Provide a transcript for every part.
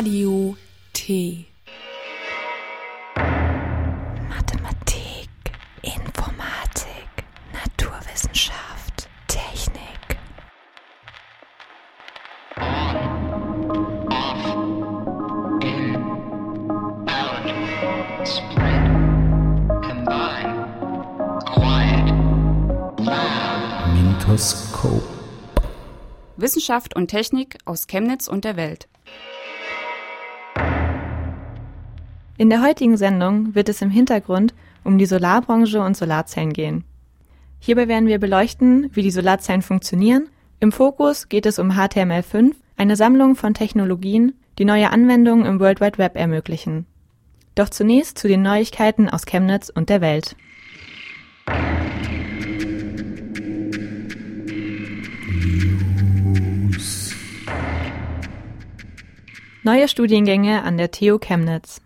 Radio T. Mathematik, Informatik, Naturwissenschaft, Technik. spread, combine, quiet, loud. Mintoskop. Wissenschaft und Technik aus Chemnitz und der Welt. In der heutigen Sendung wird es im Hintergrund um die Solarbranche und Solarzellen gehen. Hierbei werden wir beleuchten, wie die Solarzellen funktionieren. Im Fokus geht es um HTML5, eine Sammlung von Technologien, die neue Anwendungen im World Wide Web ermöglichen. Doch zunächst zu den Neuigkeiten aus Chemnitz und der Welt. Neue Studiengänge an der TU Chemnitz.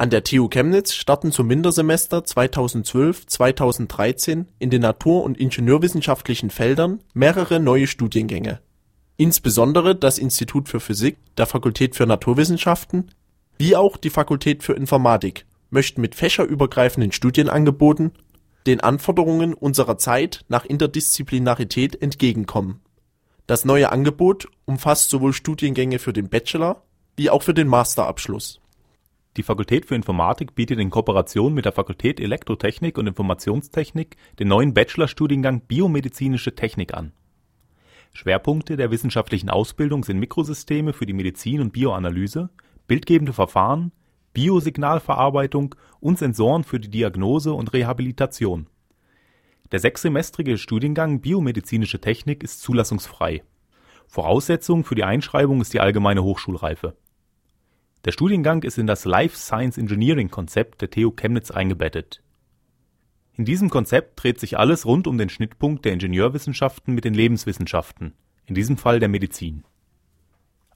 An der TU Chemnitz starten zum Wintersemester 2012/2013 in den natur und ingenieurwissenschaftlichen Feldern mehrere neue Studiengänge. Insbesondere das Institut für Physik der Fakultät für Naturwissenschaften wie auch die Fakultät für Informatik möchten mit fächerübergreifenden Studienangeboten den Anforderungen unserer Zeit nach Interdisziplinarität entgegenkommen. Das neue Angebot umfasst sowohl Studiengänge für den Bachelor wie auch für den Masterabschluss. Die Fakultät für Informatik bietet in Kooperation mit der Fakultät Elektrotechnik und Informationstechnik den neuen Bachelorstudiengang Biomedizinische Technik an. Schwerpunkte der wissenschaftlichen Ausbildung sind Mikrosysteme für die Medizin und Bioanalyse, bildgebende Verfahren, Biosignalverarbeitung und Sensoren für die Diagnose und Rehabilitation. Der sechssemestrige Studiengang Biomedizinische Technik ist zulassungsfrei. Voraussetzung für die Einschreibung ist die allgemeine Hochschulreife. Der Studiengang ist in das Life Science Engineering Konzept der TU Chemnitz eingebettet. In diesem Konzept dreht sich alles rund um den Schnittpunkt der Ingenieurwissenschaften mit den Lebenswissenschaften, in diesem Fall der Medizin.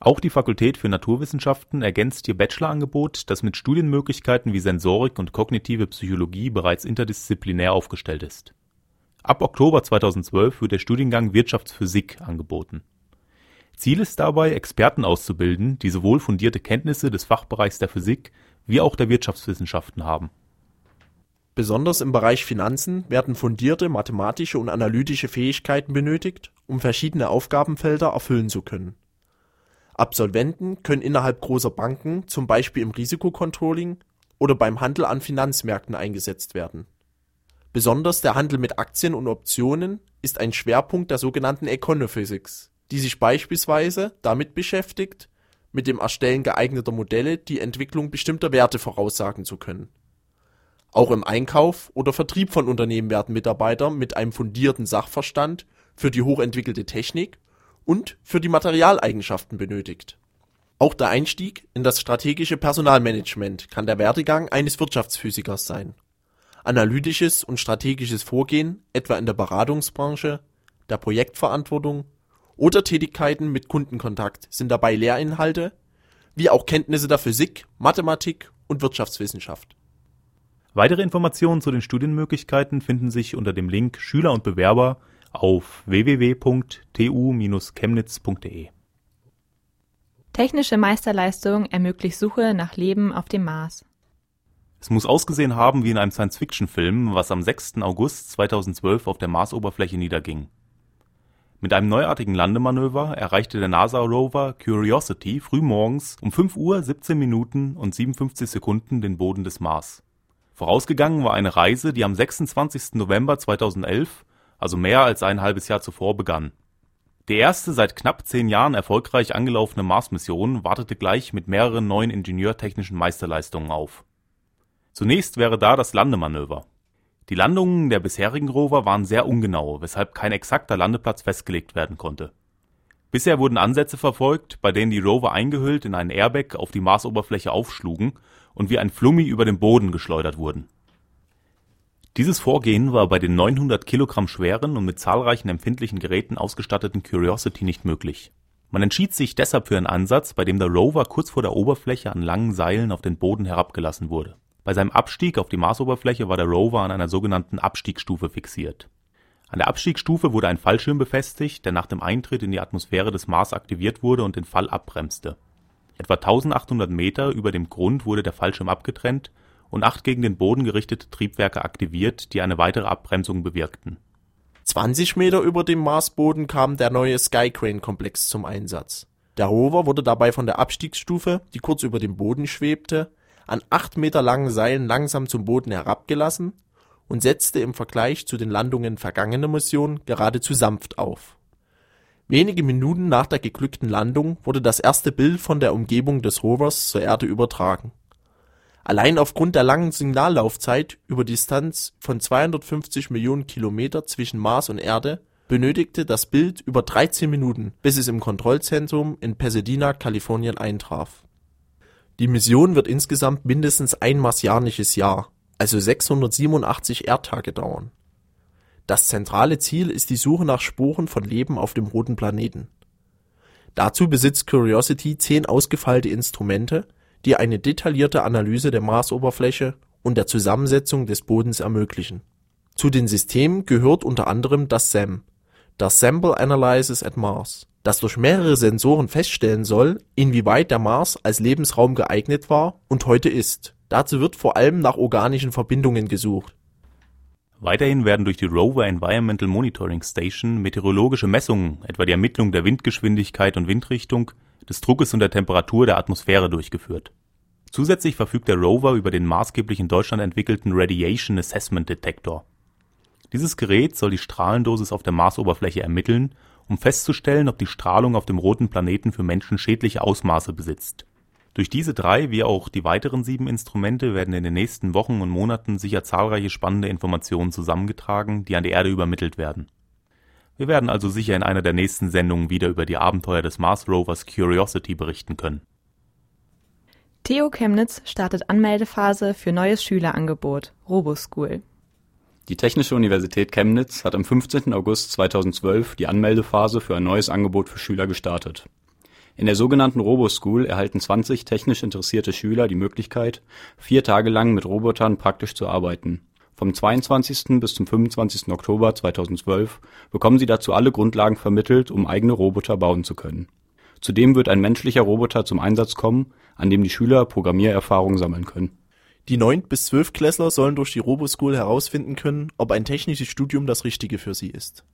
Auch die Fakultät für Naturwissenschaften ergänzt ihr Bachelorangebot, das mit Studienmöglichkeiten wie Sensorik und kognitive Psychologie bereits interdisziplinär aufgestellt ist. Ab Oktober 2012 wird der Studiengang Wirtschaftsphysik angeboten. Ziel ist dabei, Experten auszubilden, die sowohl fundierte Kenntnisse des Fachbereichs der Physik wie auch der Wirtschaftswissenschaften haben. Besonders im Bereich Finanzen werden fundierte mathematische und analytische Fähigkeiten benötigt, um verschiedene Aufgabenfelder erfüllen zu können. Absolventen können innerhalb großer Banken zum Beispiel im Risikocontrolling oder beim Handel an Finanzmärkten eingesetzt werden. Besonders der Handel mit Aktien und Optionen ist ein Schwerpunkt der sogenannten Econophysics, die sich beispielsweise damit beschäftigt, mit dem Erstellen geeigneter Modelle die Entwicklung bestimmter Werte voraussagen zu können. Auch im Einkauf oder Vertrieb von Unternehmen werden Mitarbeiter mit einem fundierten Sachverstand für die hochentwickelte Technik und für die Materialeigenschaften benötigt. Auch der Einstieg in das strategische Personalmanagement kann der Werdegang eines Wirtschaftsphysikers sein. Analytisches und strategisches Vorgehen, etwa in der Beratungsbranche, der Projektverantwortung oder Tätigkeiten mit Kundenkontakt sind dabei Lehrinhalte, wie auch Kenntnisse der Physik, Mathematik und Wirtschaftswissenschaft. Weitere Informationen zu den Studienmöglichkeiten finden sich unter dem Link Schüler und Bewerber auf www.tu-chemnitz.de. Technische Meisterleistung ermöglicht Suche nach Leben auf dem Mars. Es muss ausgesehen haben wie in einem Science-Fiction-Film, was am 6. August 2012 auf der Marsoberfläche niederging. Mit einem neuartigen Landemanöver erreichte der NASA-Rover Curiosity frühmorgens um 5 Uhr 17 Minuten und 57 Sekunden den Boden des Mars. Vorausgegangen war eine Reise, die am 26. November 2011 also mehr als ein halbes Jahr zuvor, begann. Die erste seit knapp zehn Jahren erfolgreich angelaufene Mars-Mission wartete gleich mit mehreren neuen ingenieurtechnischen Meisterleistungen auf. Zunächst wäre da das Landemanöver. Die Landungen der bisherigen Rover waren sehr ungenau, weshalb kein exakter Landeplatz festgelegt werden konnte. Bisher wurden Ansätze verfolgt, bei denen die Rover eingehüllt in einen Airbag auf die Marsoberfläche aufschlugen und wie ein Flummi über den Boden geschleudert wurden dieses Vorgehen war bei den 900 Kilogramm schweren und mit zahlreichen empfindlichen Geräten ausgestatteten Curiosity nicht möglich. Man entschied sich deshalb für einen Ansatz, bei dem der Rover kurz vor der Oberfläche an langen Seilen auf den Boden herabgelassen wurde. Bei seinem Abstieg auf die Marsoberfläche war der Rover an einer sogenannten Abstiegsstufe fixiert. An der Abstiegsstufe wurde ein Fallschirm befestigt, der nach dem Eintritt in die Atmosphäre des Mars aktiviert wurde und den Fall abbremste. Etwa 1800 Meter über dem Grund wurde der Fallschirm abgetrennt und acht gegen den Boden gerichtete Triebwerke aktiviert, die eine weitere Abbremsung bewirkten. 20 Meter über dem Marsboden kam der neue Skycrane-Komplex zum Einsatz. Der Rover wurde dabei von der Abstiegsstufe, die kurz über dem Boden schwebte, an acht Meter langen Seilen langsam zum Boden herabgelassen und setzte im Vergleich zu den Landungen vergangener Missionen geradezu sanft auf. Wenige Minuten nach der geglückten Landung wurde das erste Bild von der Umgebung des Rovers zur Erde übertragen. Allein aufgrund der langen Signallaufzeit über Distanz von 250 Millionen Kilometer zwischen Mars und Erde benötigte das Bild über 13 Minuten, bis es im Kontrollzentrum in Pasadena, Kalifornien eintraf. Die Mission wird insgesamt mindestens ein marsianisches Jahr, also 687 Erdtage dauern. Das zentrale Ziel ist die Suche nach Spuren von Leben auf dem roten Planeten. Dazu besitzt Curiosity zehn ausgefeilte Instrumente, die eine detaillierte Analyse der Marsoberfläche und der Zusammensetzung des Bodens ermöglichen. Zu den Systemen gehört unter anderem das SAM, das Sample Analysis at Mars, das durch mehrere Sensoren feststellen soll, inwieweit der Mars als Lebensraum geeignet war und heute ist. Dazu wird vor allem nach organischen Verbindungen gesucht. Weiterhin werden durch die Rover Environmental Monitoring Station meteorologische Messungen, etwa die Ermittlung der Windgeschwindigkeit und Windrichtung, des Druckes und der Temperatur der Atmosphäre durchgeführt. Zusätzlich verfügt der Rover über den maßgeblich in Deutschland entwickelten Radiation Assessment Detector. Dieses Gerät soll die Strahlendosis auf der Marsoberfläche ermitteln, um festzustellen, ob die Strahlung auf dem roten Planeten für Menschen schädliche Ausmaße besitzt. Durch diese drei wie auch die weiteren sieben Instrumente werden in den nächsten Wochen und Monaten sicher zahlreiche spannende Informationen zusammengetragen, die an die Erde übermittelt werden wir werden also sicher in einer der nächsten Sendungen wieder über die Abenteuer des Mars Rovers Curiosity berichten können. Theo Chemnitz startet Anmeldephase für neues Schülerangebot RoboSchool. Die Technische Universität Chemnitz hat am 15. August 2012 die Anmeldephase für ein neues Angebot für Schüler gestartet. In der sogenannten RoboSchool erhalten 20 technisch interessierte Schüler die Möglichkeit, vier Tage lang mit Robotern praktisch zu arbeiten vom 22. bis zum 25. Oktober 2012 bekommen sie dazu alle Grundlagen vermittelt, um eigene Roboter bauen zu können. Zudem wird ein menschlicher Roboter zum Einsatz kommen, an dem die Schüler Programmiererfahrung sammeln können. Die 9- bis 12-Klässler sollen durch die Roboschool herausfinden können, ob ein technisches Studium das Richtige für sie ist.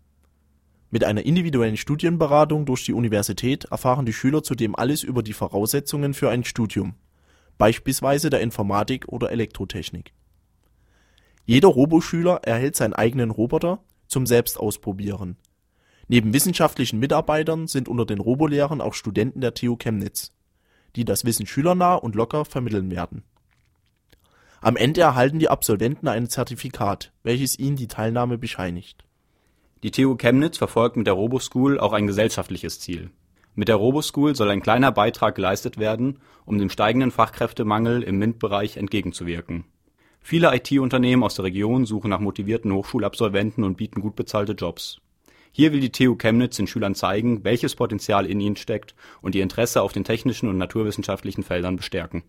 Mit einer individuellen Studienberatung durch die Universität erfahren die Schüler zudem alles über die Voraussetzungen für ein Studium, beispielsweise der Informatik oder Elektrotechnik. Jeder Roboschüler erhält seinen eigenen Roboter zum Selbstausprobieren. Neben wissenschaftlichen Mitarbeitern sind unter den Robolehrern auch Studenten der TU Chemnitz, die das Wissen schülernah und locker vermitteln werden. Am Ende erhalten die Absolventen ein Zertifikat, welches ihnen die Teilnahme bescheinigt. Die TU Chemnitz verfolgt mit der Roboschool auch ein gesellschaftliches Ziel. Mit der Roboschool soll ein kleiner Beitrag geleistet werden, um dem steigenden Fachkräftemangel im MINT-Bereich entgegenzuwirken Viele IT-Unternehmen aus der Region suchen nach motivierten Hochschulabsolventen und bieten gut bezahlte Jobs. Hier will die TU Chemnitz den Schülern zeigen, welches Potenzial in ihnen steckt und ihr Interesse auf den technischen und naturwissenschaftlichen Feldern bestärken.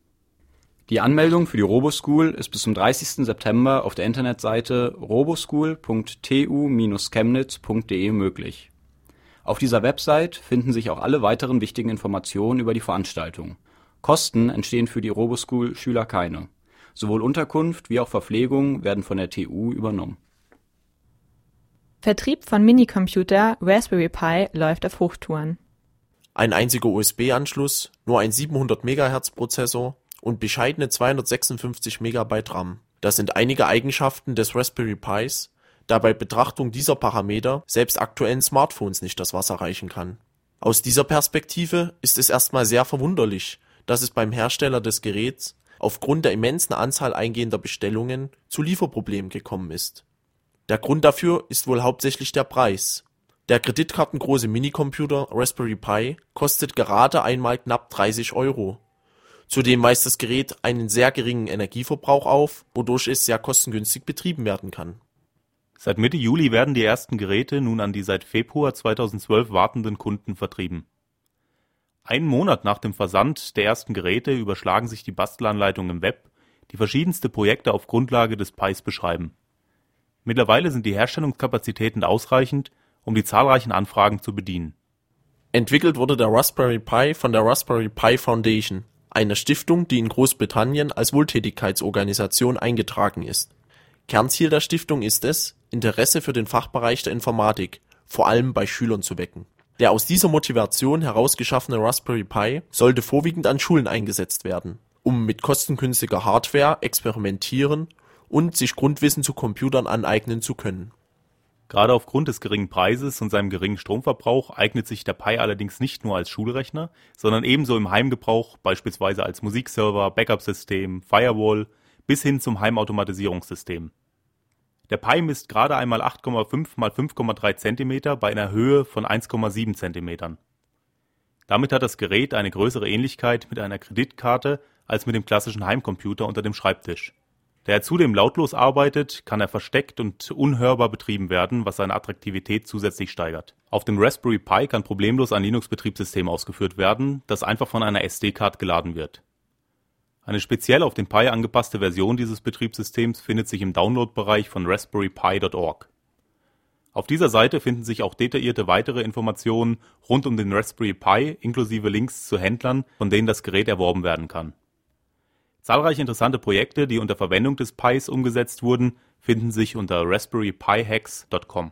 Die Anmeldung für die Roboschool ist bis zum 30. September auf der Internetseite roboschool.tu-chemnitz.de möglich. Auf dieser Website finden sich auch alle weiteren wichtigen Informationen über die Veranstaltung. Kosten entstehen für die Roboschool-Schüler keine Sowohl Unterkunft wie auch Verpflegung werden von der TU übernommen. Vertrieb von Minicomputer Raspberry Pi läuft auf Hochtouren. Ein einziger USB-Anschluss, nur ein 700 MHz Prozessor und bescheidene 256 MB RAM. Das sind einige Eigenschaften des Raspberry Pis, da bei Betrachtung dieser Parameter selbst aktuellen Smartphones nicht das Wasser reichen kann. Aus dieser Perspektive ist es erstmal sehr verwunderlich, dass es beim Hersteller des Geräts aufgrund der immensen Anzahl eingehender Bestellungen zu Lieferproblemen gekommen ist. Der Grund dafür ist wohl hauptsächlich der Preis. Der kreditkartengroße Minicomputer Raspberry Pi kostet gerade einmal knapp 30 Euro. Zudem weist das Gerät einen sehr geringen Energieverbrauch auf, wodurch es sehr kostengünstig betrieben werden kann. Seit Mitte Juli werden die ersten Geräte nun an die seit Februar 2012 wartenden Kunden vertrieben einen Monat nach dem Versand der ersten Geräte überschlagen sich die Bastelanleitungen im Web, die verschiedenste Projekte auf Grundlage des Pis beschreiben. Mittlerweile sind die Herstellungskapazitäten ausreichend, um die zahlreichen Anfragen zu bedienen. Entwickelt wurde der Raspberry Pi von der Raspberry Pi Foundation, einer Stiftung, die in Großbritannien als Wohltätigkeitsorganisation eingetragen ist. Kernziel der Stiftung ist es, Interesse für den Fachbereich der Informatik, vor allem bei Schülern zu wecken. Der aus dieser Motivation herausgeschaffene Raspberry Pi sollte vorwiegend an Schulen eingesetzt werden, um mit kostengünstiger Hardware experimentieren und sich Grundwissen zu Computern aneignen zu können. Gerade aufgrund des geringen Preises und seinem geringen Stromverbrauch eignet sich der Pi allerdings nicht nur als Schulrechner, sondern ebenso im Heimgebrauch, beispielsweise als Musikserver, Backup-System, Firewall bis hin zum Heimautomatisierungssystem. Der Pi misst gerade einmal 8,5 mal 5,3 cm bei einer Höhe von 1,7 cm. Damit hat das Gerät eine größere Ähnlichkeit mit einer Kreditkarte als mit dem klassischen Heimcomputer unter dem Schreibtisch. Da er zudem lautlos arbeitet, kann er versteckt und unhörbar betrieben werden, was seine Attraktivität zusätzlich steigert. Auf dem Raspberry Pi kann problemlos ein Linux-Betriebssystem ausgeführt werden, das einfach von einer SD-Card geladen wird. Eine speziell auf den Pi angepasste Version dieses Betriebssystems findet sich im Download-Bereich von raspberrypi.org. Auf dieser Seite finden sich auch detaillierte weitere Informationen rund um den Raspberry Pi inklusive Links zu Händlern, von denen das Gerät erworben werden kann Zahlreiche interessante Projekte, die unter Verwendung des Pis umgesetzt wurden, finden sich unter raspberrypihacks.com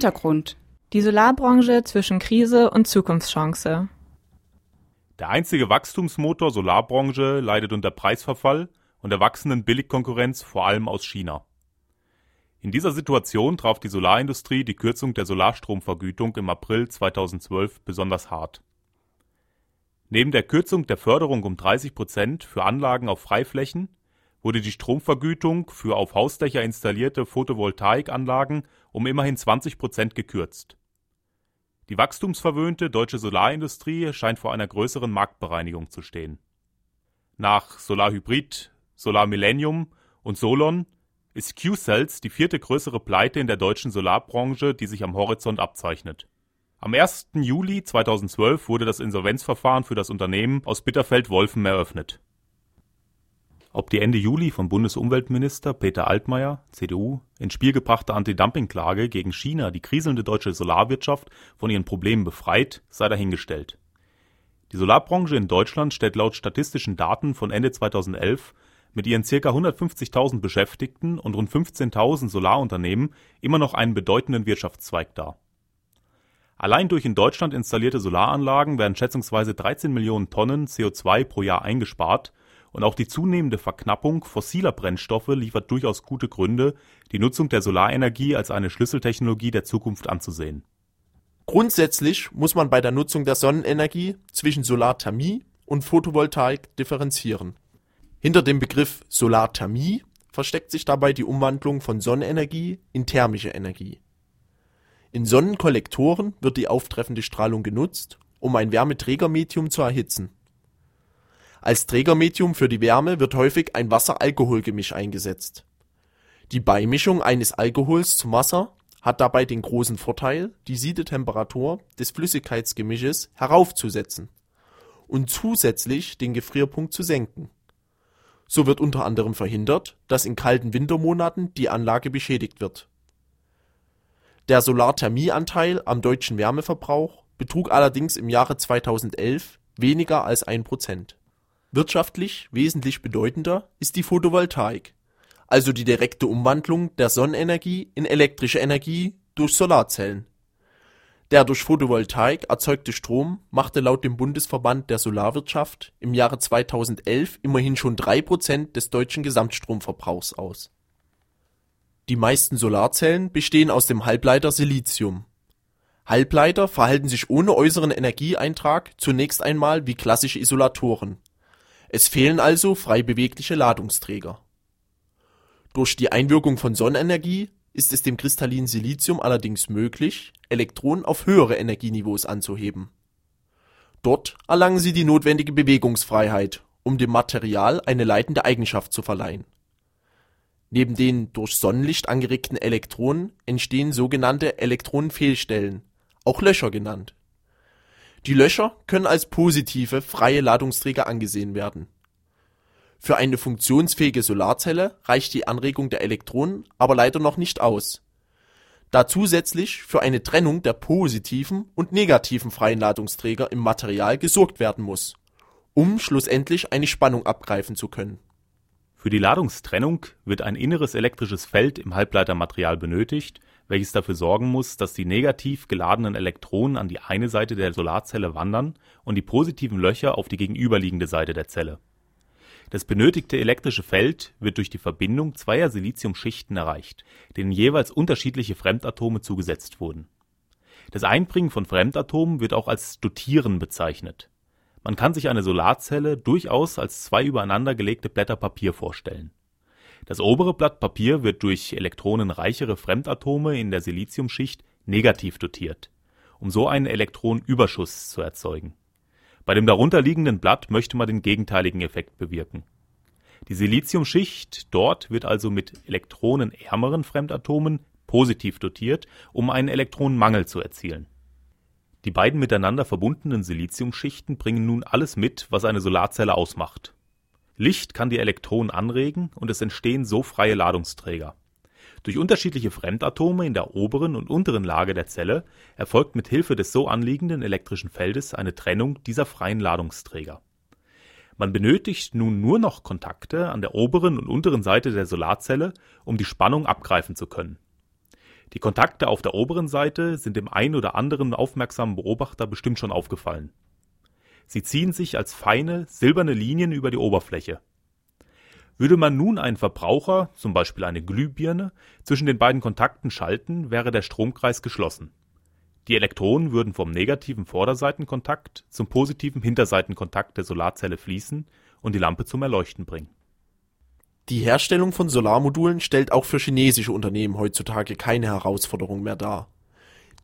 Hintergrund. Die Solarbranche zwischen Krise und Zukunftschance. Der einzige Wachstumsmotor Solarbranche leidet unter Preisverfall und der wachsenden Billigkonkurrenz vor allem aus China. In dieser Situation traf die Solarindustrie die Kürzung der Solarstromvergütung im April 2012 besonders hart. Neben der Kürzung der Förderung um 30 Prozent für Anlagen auf Freiflächen wurde die Stromvergütung für auf Hausdächer installierte Photovoltaikanlagen um immerhin 20 Prozent gekürzt. Die wachstumsverwöhnte deutsche Solarindustrie scheint vor einer größeren Marktbereinigung zu stehen. Nach Solarhybrid, Solar Millennium und Solon ist Q-Cells die vierte größere Pleite in der deutschen Solarbranche, die sich am Horizont abzeichnet. Am 1. Juli 2012 wurde das Insolvenzverfahren für das Unternehmen aus Bitterfeld-Wolfen eröffnet. Ob die Ende Juli vom Bundesumweltminister Peter Altmaier (CDU) ins Spiel gebrachte Anti-Dumping-Klage gegen China die kriselnde deutsche Solarwirtschaft von ihren Problemen befreit, sei dahingestellt. Die Solarbranche in Deutschland stellt laut statistischen Daten von Ende 2011 mit ihren ca. 150.000 Beschäftigten und rund 15.000 Solarunternehmen immer noch einen bedeutenden Wirtschaftszweig dar. Allein durch in Deutschland installierte Solaranlagen werden schätzungsweise 13 Millionen Tonnen CO2 pro Jahr eingespart und auch die zunehmende Verknappung fossiler Brennstoffe liefert durchaus gute Gründe, die Nutzung der Solarenergie als eine Schlüsseltechnologie der Zukunft anzusehen. Grundsätzlich muss man bei der Nutzung der Sonnenenergie zwischen Solarthermie und Photovoltaik differenzieren hinter dem Begriff Solarthermie versteckt sich dabei die Umwandlung von Sonnenenergie in thermische Energie. In Sonnenkollektoren wird die auftreffende Strahlung genutzt, um ein Wärmeträgermedium zu erhitzen. Als Trägermedium für die Wärme wird häufig ein Wasser-Alkohol-Gemisch eingesetzt. Die Beimischung eines Alkohols zum Wasser hat dabei den großen Vorteil, die Siedetemperatur des Flüssigkeitsgemisches heraufzusetzen und zusätzlich den Gefrierpunkt zu senken so wird unter anderem verhindert, dass in kalten Wintermonaten die Anlage beschädigt wird. Der Solarthermieanteil am deutschen Wärmeverbrauch betrug allerdings im Jahre 2011 weniger als ein Prozent. Wirtschaftlich wesentlich bedeutender ist die Photovoltaik, also die direkte Umwandlung der Sonnenenergie in elektrische Energie durch Solarzellen der durch Photovoltaik erzeugte Strom machte laut dem Bundesverband der Solarwirtschaft im Jahre 2011 immerhin schon drei Prozent des deutschen Gesamtstromverbrauchs aus. Die meisten Solarzellen bestehen aus dem Halbleiter Silizium. Halbleiter verhalten sich ohne äußeren Energieeintrag zunächst einmal wie klassische Isolatoren. Es fehlen also frei bewegliche Ladungsträger. Durch die Einwirkung von Sonnenenergie ist es dem kristallinen Silizium allerdings möglich, Elektronen auf höhere Energieniveaus anzuheben. Dort erlangen sie die notwendige Bewegungsfreiheit, um dem Material eine leitende Eigenschaft zu verleihen. Neben den durch Sonnenlicht angeregten Elektronen entstehen sogenannte Elektronenfehlstellen, auch Löcher genannt. Die Löcher können als positive freie Ladungsträger angesehen werden für eine funktionsfähige Solarzelle reicht die Anregung der Elektronen aber leider noch nicht aus, da zusätzlich für eine Trennung der positiven und negativen freien Ladungsträger im Material gesorgt werden muss, um schlussendlich eine Spannung abgreifen zu können. Für die Ladungstrennung wird ein inneres elektrisches Feld im Halbleitermaterial benötigt, welches dafür sorgen muss, dass die negativ geladenen Elektronen an die eine Seite der Solarzelle wandern und die positiven Löcher auf die gegenüberliegende Seite der Zelle das benötigte elektrische Feld wird durch die Verbindung zweier Siliziumschichten erreicht, denen jeweils unterschiedliche Fremdatome zugesetzt wurden. Das Einbringen von Fremdatomen wird auch als Dotieren bezeichnet. Man kann sich eine Solarzelle durchaus als zwei übereinander gelegte Blätter Papier vorstellen. Das obere Blatt Papier wird durch elektronenreichere Fremdatome in der Siliziumschicht negativ dotiert, um so einen Elektronenüberschuss zu erzeugen bei dem darunterliegenden Blatt möchte man den gegenteiligen Effekt bewirken. Die Siliziumschicht dort wird also mit elektronenärmeren Fremdatomen positiv dotiert, um einen Elektronenmangel zu erzielen. Die beiden miteinander verbundenen Siliziumschichten bringen nun alles mit, was eine Solarzelle ausmacht. Licht kann die Elektronen anregen und es entstehen so freie Ladungsträger durch unterschiedliche Fremdatome in der oberen und unteren Lage der Zelle erfolgt mit Hilfe des so anliegenden elektrischen Feldes eine Trennung dieser freien Ladungsträger. Man benötigt nun nur noch Kontakte an der oberen und unteren Seite der Solarzelle, um die Spannung abgreifen zu können. Die Kontakte auf der oberen Seite sind dem ein oder anderen aufmerksamen Beobachter bestimmt schon aufgefallen. Sie ziehen sich als feine, silberne Linien über die Oberfläche. Würde man nun einen Verbraucher, zum Beispiel eine Glühbirne, zwischen den beiden Kontakten schalten, wäre der Stromkreis geschlossen. Die Elektronen würden vom negativen Vorderseitenkontakt zum positiven Hinterseitenkontakt der Solarzelle fließen und die Lampe zum Erleuchten bringen. Die Herstellung von Solarmodulen stellt auch für chinesische Unternehmen heutzutage keine Herausforderung mehr dar.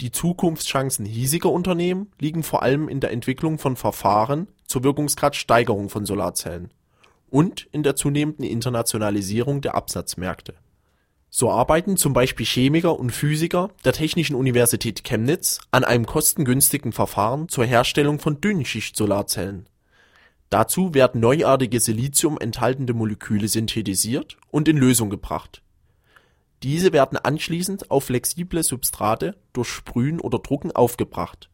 Die Zukunftschancen hiesiger Unternehmen liegen vor allem in der Entwicklung von Verfahren zur Wirkungsgradsteigerung von Solarzellen und in der zunehmenden Internationalisierung der Absatzmärkte. So arbeiten zum Beispiel Chemiker und Physiker der Technischen Universität Chemnitz an einem kostengünstigen Verfahren zur Herstellung von Dünnschicht-Solarzellen. Dazu werden neuartige Silizium enthaltende Moleküle synthetisiert und in Lösung gebracht. Diese werden anschließend auf flexible Substrate durch Sprühen oder Drucken aufgebracht.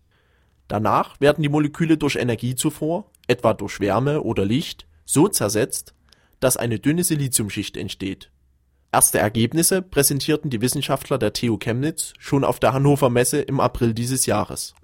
Danach werden die Moleküle durch Energiezufuhr, etwa durch Wärme oder Licht, so zersetzt, dass eine dünne Siliziumschicht entsteht. Erste Ergebnisse präsentierten die Wissenschaftler der TU Chemnitz schon auf der Hannover Messe im April dieses Jahres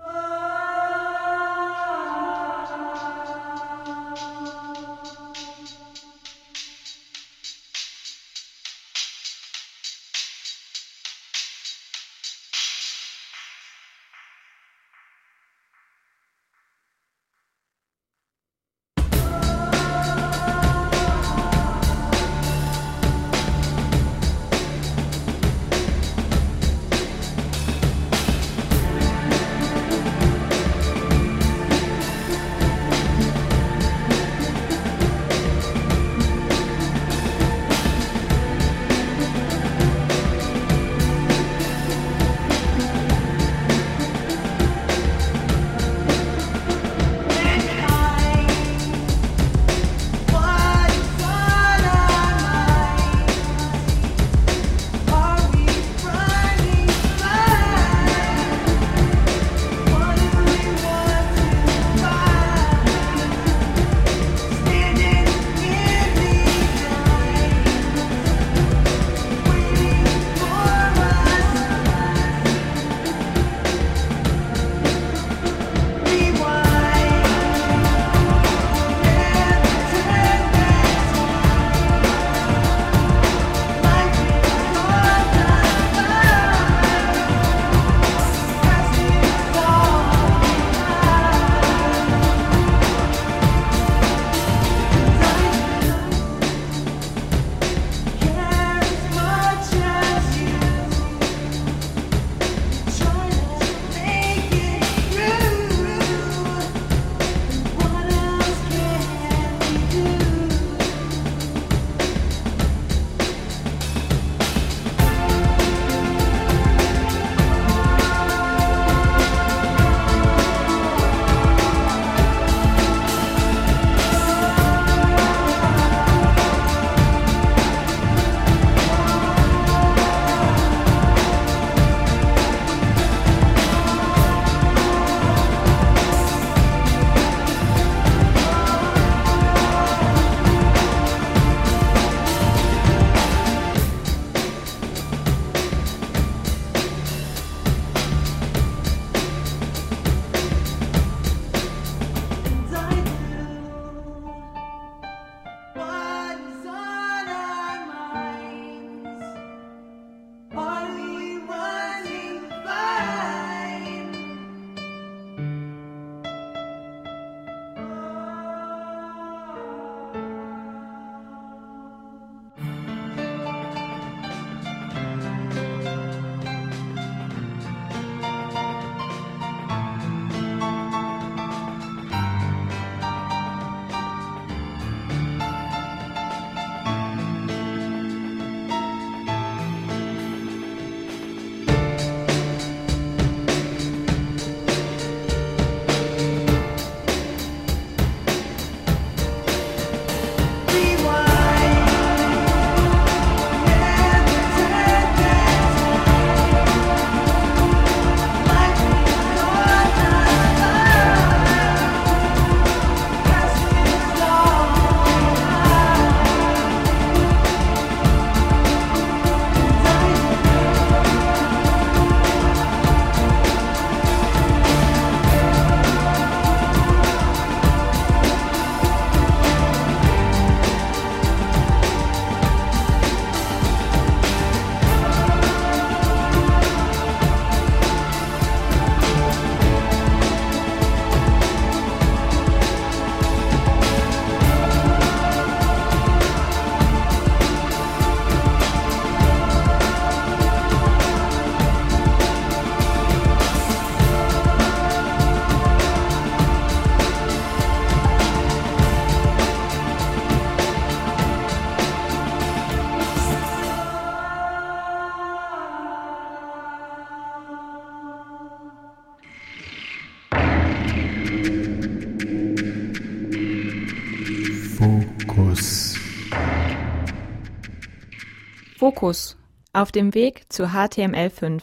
Fokus auf dem Weg zu HTML5.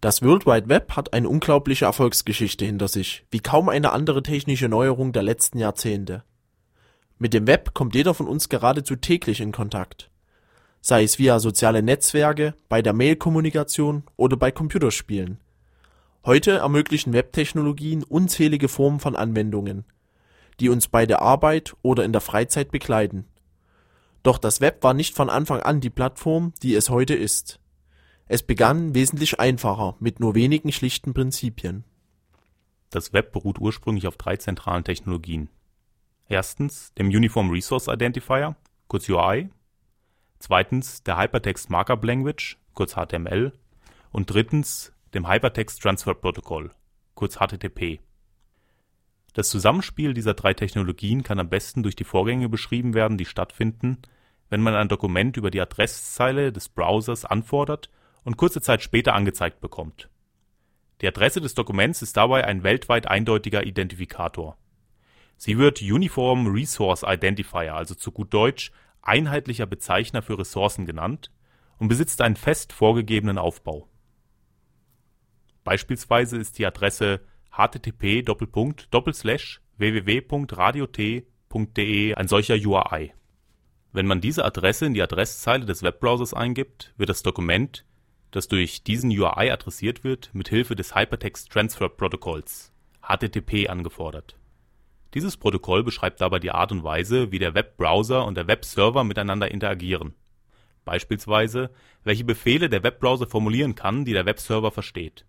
Das World Wide Web hat eine unglaubliche Erfolgsgeschichte hinter sich, wie kaum eine andere technische Neuerung der letzten Jahrzehnte. Mit dem Web kommt jeder von uns geradezu täglich in Kontakt. Sei es via soziale Netzwerke, bei der Mailkommunikation oder bei Computerspielen. Heute ermöglichen Webtechnologien unzählige Formen von Anwendungen, die uns bei der Arbeit oder in der Freizeit begleiten. Doch das Web war nicht von Anfang an die Plattform, die es heute ist. Es begann wesentlich einfacher mit nur wenigen schlichten Prinzipien. Das Web beruht ursprünglich auf drei zentralen Technologien. Erstens dem Uniform Resource Identifier, kurz UI. Zweitens der Hypertext Markup Language, kurz HTML. Und drittens dem Hypertext Transfer Protocol, kurz HTTP. Das Zusammenspiel dieser drei Technologien kann am besten durch die Vorgänge beschrieben werden, die stattfinden, wenn man ein Dokument über die Adresszeile des Browsers anfordert und kurze Zeit später angezeigt bekommt. Die Adresse des Dokuments ist dabei ein weltweit eindeutiger Identifikator. Sie wird Uniform Resource Identifier, also zu gut Deutsch einheitlicher Bezeichner für Ressourcen genannt und besitzt einen fest vorgegebenen Aufbau. Beispielsweise ist die Adresse http://www.radiot.de ein solcher URI. Wenn man diese Adresse in die Adresszeile des Webbrowsers eingibt, wird das Dokument das durch diesen URI adressiert wird, mit Hilfe des Hypertext Transfer Protokolls (HTTP) angefordert. Dieses Protokoll beschreibt dabei die Art und Weise, wie der Webbrowser und der Webserver miteinander interagieren. Beispielsweise, welche Befehle der Webbrowser formulieren kann, die der Webserver versteht.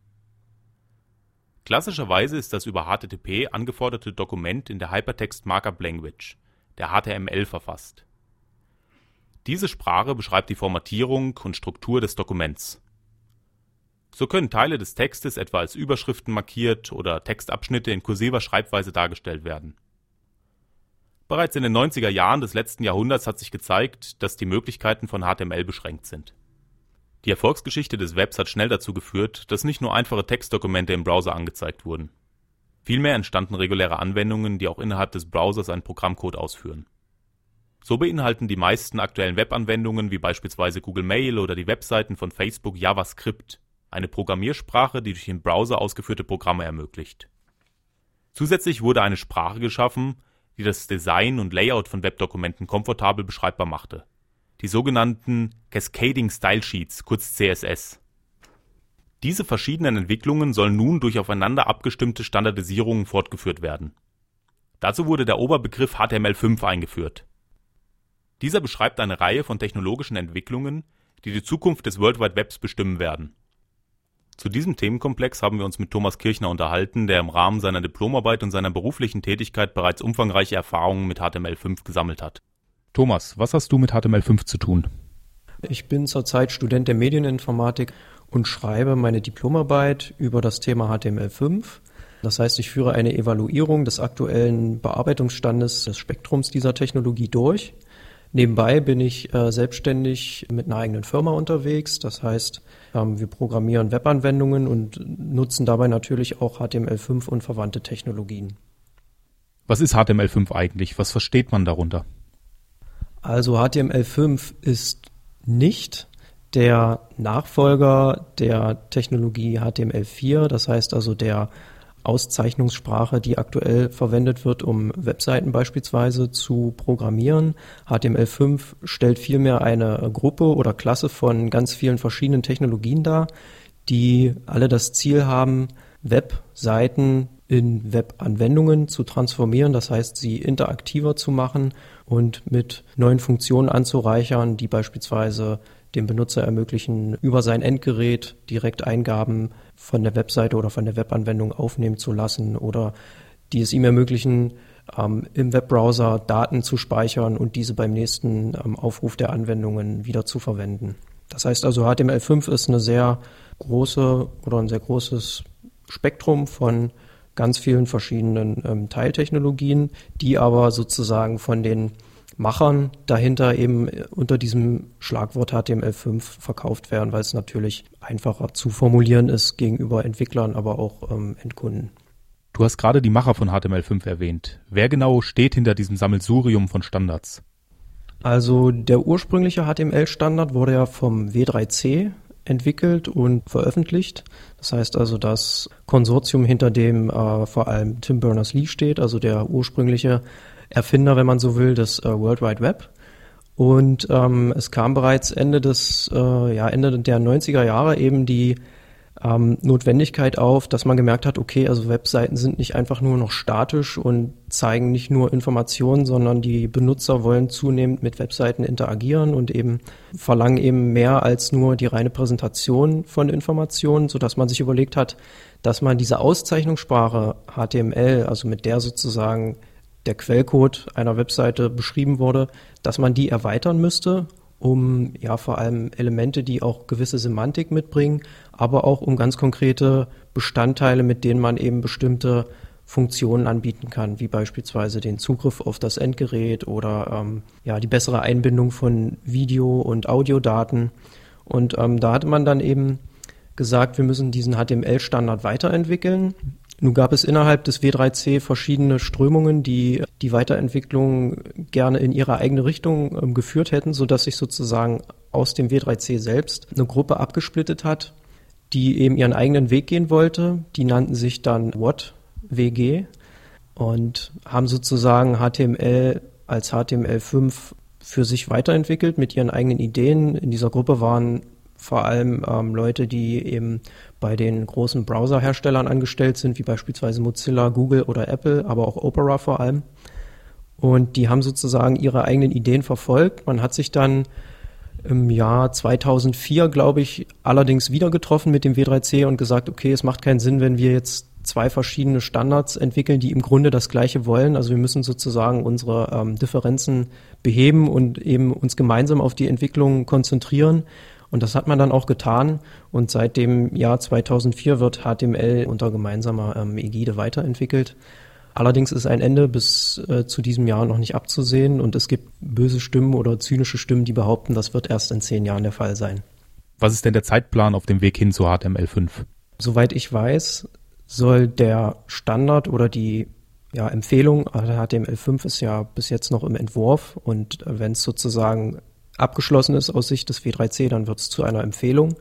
Klassischerweise ist das über HTTP angeforderte Dokument in der Hypertext Markup Language, der HTML verfasst. Diese Sprache beschreibt die Formatierung und Struktur des Dokuments so können Teile des Textes etwa als Überschriften markiert oder Textabschnitte in kursiver Schreibweise dargestellt werden. Bereits in den 90er Jahren des letzten Jahrhunderts hat sich gezeigt, dass die Möglichkeiten von HTML beschränkt sind. Die Erfolgsgeschichte des Webs hat schnell dazu geführt, dass nicht nur einfache Textdokumente im Browser angezeigt wurden. Vielmehr entstanden reguläre Anwendungen, die auch innerhalb des Browsers einen Programmcode ausführen. So beinhalten die meisten aktuellen Webanwendungen wie beispielsweise Google Mail oder die Webseiten von Facebook JavaScript eine Programmiersprache, die durch den Browser ausgeführte Programme ermöglicht. Zusätzlich wurde eine Sprache geschaffen, die das Design und Layout von Webdokumenten komfortabel beschreibbar machte. Die sogenannten Cascading Style Sheets, kurz CSS. Diese verschiedenen Entwicklungen sollen nun durch aufeinander abgestimmte Standardisierungen fortgeführt werden. Dazu wurde der Oberbegriff HTML5 eingeführt. Dieser beschreibt eine Reihe von technologischen Entwicklungen, die die Zukunft des World Wide Webs bestimmen werden zu diesem Themenkomplex haben wir uns mit Thomas Kirchner unterhalten, der im Rahmen seiner Diplomarbeit und seiner beruflichen Tätigkeit bereits umfangreiche Erfahrungen mit HTML5 gesammelt hat. Thomas, was hast du mit HTML5 zu tun? Ich bin zurzeit Student der Medieninformatik und schreibe meine Diplomarbeit über das Thema HTML5. Das heißt, ich führe eine Evaluierung des aktuellen Bearbeitungsstandes des Spektrums dieser Technologie durch. Nebenbei bin ich äh, selbstständig mit einer eigenen Firma unterwegs. Das heißt, ähm, wir programmieren Webanwendungen und nutzen dabei natürlich auch HTML5 und verwandte Technologien. Was ist HTML5 eigentlich? Was versteht man darunter? Also HTML5 ist nicht der Nachfolger der Technologie HTML4, das heißt also der Auszeichnungssprache, die aktuell verwendet wird, um Webseiten beispielsweise zu programmieren. HTML5 stellt vielmehr eine Gruppe oder Klasse von ganz vielen verschiedenen Technologien dar, die alle das Ziel haben, Webseiten in Webanwendungen zu transformieren, das heißt, sie interaktiver zu machen und mit neuen Funktionen anzureichern, die beispielsweise dem Benutzer ermöglichen, über sein Endgerät direkt Eingaben von der Webseite oder von der Webanwendung aufnehmen zu lassen oder die es ihm ermöglichen, ähm, im Webbrowser Daten zu speichern und diese beim nächsten ähm, Aufruf der Anwendungen wieder zu verwenden. Das heißt also, HTML5 ist eine sehr große oder ein sehr großes Spektrum von ganz vielen verschiedenen ähm, Teiltechnologien, die aber sozusagen von den Machern dahinter eben unter diesem Schlagwort HTML5 verkauft werden, weil es natürlich einfacher zu formulieren ist gegenüber Entwicklern, aber auch ähm, Endkunden. Du hast gerade die Macher von HTML5 erwähnt. Wer genau steht hinter diesem Sammelsurium von Standards? Also der ursprüngliche HTML-Standard wurde ja vom W3C entwickelt und veröffentlicht. Das heißt also, das Konsortium, hinter dem äh, vor allem Tim Berners-Lee steht, also der ursprüngliche Erfinder, wenn man so will, des äh, World Wide Web. Und ähm, es kam bereits Ende des, äh, ja, Ende der 90er Jahre eben die ähm, Notwendigkeit auf, dass man gemerkt hat, okay, also Webseiten sind nicht einfach nur noch statisch und zeigen nicht nur Informationen, sondern die Benutzer wollen zunehmend mit Webseiten interagieren und eben verlangen eben mehr als nur die reine Präsentation von Informationen, so dass man sich überlegt hat, dass man diese Auszeichnungssprache HTML, also mit der sozusagen der Quellcode einer Webseite beschrieben wurde, dass man die erweitern müsste um ja vor allem Elemente, die auch gewisse Semantik mitbringen, aber auch um ganz konkrete Bestandteile, mit denen man eben bestimmte Funktionen anbieten kann, wie beispielsweise den Zugriff auf das Endgerät oder ähm, ja die bessere Einbindung von Video- und Audiodaten. Und ähm, da hatte man dann eben gesagt, wir müssen diesen HTML-Standard weiterentwickeln. Nun gab es innerhalb des W3C verschiedene Strömungen, die die Weiterentwicklung gerne in ihre eigene Richtung ähm, geführt hätten, so dass sich sozusagen aus dem W3C selbst eine Gruppe abgesplittet hat, die eben ihren eigenen Weg gehen wollte. Die nannten sich dann WOT WG und haben sozusagen HTML als HTML5 für sich weiterentwickelt mit ihren eigenen Ideen. In dieser Gruppe waren vor allem ähm, Leute, die eben bei den großen Browserherstellern angestellt sind, wie beispielsweise Mozilla, Google oder Apple, aber auch Opera vor allem. Und die haben sozusagen ihre eigenen Ideen verfolgt. Man hat sich dann im Jahr 2004, glaube ich, allerdings wieder getroffen mit dem W3C und gesagt, okay, es macht keinen Sinn, wenn wir jetzt zwei verschiedene Standards entwickeln, die im Grunde das Gleiche wollen. Also wir müssen sozusagen unsere ähm, Differenzen beheben und eben uns gemeinsam auf die Entwicklung konzentrieren. Und das hat man dann auch getan. Und seit dem Jahr 2004 wird HTML unter gemeinsamer ähm, Ägide weiterentwickelt. Allerdings ist ein Ende bis äh, zu diesem Jahr noch nicht abzusehen und es gibt böse Stimmen oder zynische Stimmen, die behaupten, das wird erst in zehn Jahren der Fall sein. Was ist denn der Zeitplan auf dem Weg hin zu HTML5? Soweit ich weiß, soll der Standard oder die ja, Empfehlung, HTML5 ist ja bis jetzt noch im Entwurf und wenn es sozusagen abgeschlossen ist aus Sicht des W3C, dann wird es zu einer Empfehlung.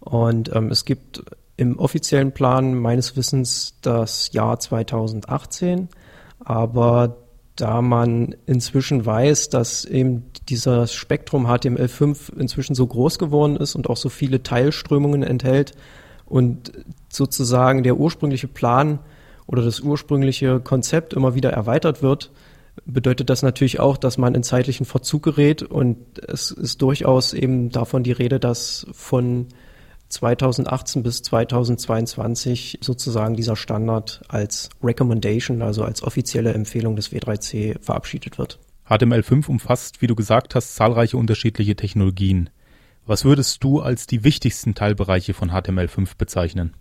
Und ähm, es gibt im offiziellen Plan meines Wissens das Jahr 2018, aber da man inzwischen weiß, dass eben dieser Spektrum HTML5 inzwischen so groß geworden ist und auch so viele Teilströmungen enthält und sozusagen der ursprüngliche Plan oder das ursprüngliche Konzept immer wieder erweitert wird, bedeutet das natürlich auch, dass man in zeitlichen Verzug gerät und es ist durchaus eben davon die Rede, dass von 2018 bis 2022 sozusagen dieser Standard als Recommendation, also als offizielle Empfehlung des W3C verabschiedet wird. HTML5 umfasst, wie du gesagt hast, zahlreiche unterschiedliche Technologien. Was würdest du als die wichtigsten Teilbereiche von HTML5 bezeichnen?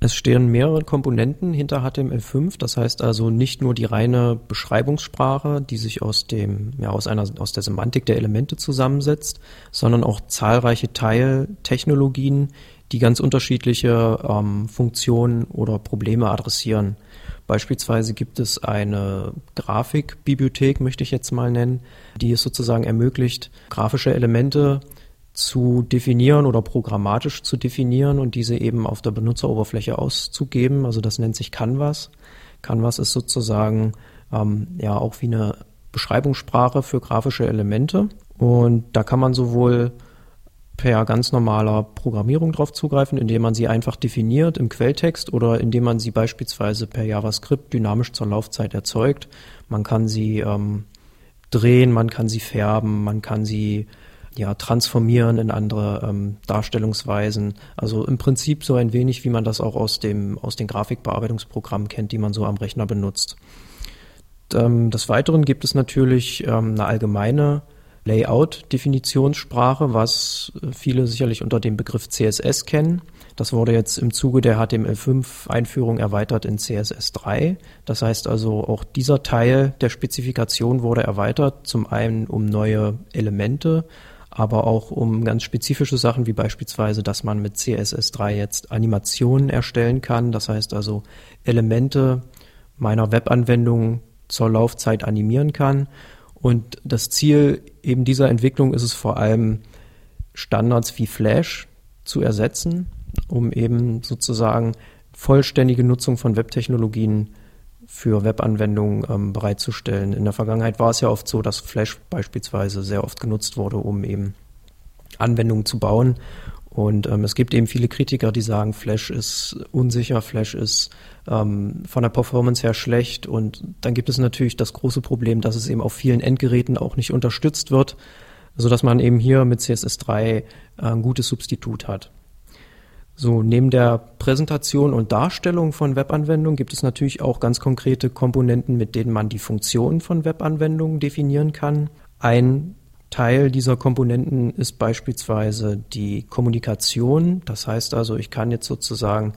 Es stehen mehrere Komponenten hinter HTML5, das heißt also nicht nur die reine Beschreibungssprache, die sich aus dem, ja, aus einer, aus der Semantik der Elemente zusammensetzt, sondern auch zahlreiche Teiltechnologien, die ganz unterschiedliche ähm, Funktionen oder Probleme adressieren. Beispielsweise gibt es eine Grafikbibliothek, möchte ich jetzt mal nennen, die es sozusagen ermöglicht, grafische Elemente zu definieren oder programmatisch zu definieren und diese eben auf der Benutzeroberfläche auszugeben. Also das nennt sich Canvas. Canvas ist sozusagen ähm, ja auch wie eine Beschreibungssprache für grafische Elemente. Und da kann man sowohl per ganz normaler Programmierung drauf zugreifen, indem man sie einfach definiert im Quelltext oder indem man sie beispielsweise per JavaScript dynamisch zur Laufzeit erzeugt. Man kann sie ähm, drehen, man kann sie färben, man kann sie ja, transformieren in andere ähm, Darstellungsweisen. Also im Prinzip so ein wenig, wie man das auch aus dem aus den Grafikbearbeitungsprogrammen kennt, die man so am Rechner benutzt. Ähm, des Weiteren gibt es natürlich ähm, eine allgemeine Layout-Definitionssprache, was viele sicherlich unter dem Begriff CSS kennen. Das wurde jetzt im Zuge der HTML5-Einführung erweitert in CSS3. Das heißt also, auch dieser Teil der Spezifikation wurde erweitert, zum einen um neue Elemente, aber auch um ganz spezifische Sachen wie beispielsweise, dass man mit CSS3 jetzt Animationen erstellen kann. Das heißt also Elemente meiner Webanwendung zur Laufzeit animieren kann. Und das Ziel eben dieser Entwicklung ist es vor allem, Standards wie Flash zu ersetzen, um eben sozusagen vollständige Nutzung von Webtechnologien für Webanwendungen ähm, bereitzustellen. In der Vergangenheit war es ja oft so, dass Flash beispielsweise sehr oft genutzt wurde, um eben Anwendungen zu bauen. Und ähm, es gibt eben viele Kritiker, die sagen, Flash ist unsicher, Flash ist ähm, von der Performance her schlecht. Und dann gibt es natürlich das große Problem, dass es eben auf vielen Endgeräten auch nicht unterstützt wird, sodass man eben hier mit CSS3 äh, ein gutes Substitut hat. So, neben der Präsentation und Darstellung von Webanwendungen gibt es natürlich auch ganz konkrete Komponenten, mit denen man die Funktionen von Webanwendungen definieren kann. Ein Teil dieser Komponenten ist beispielsweise die Kommunikation. Das heißt also, ich kann jetzt sozusagen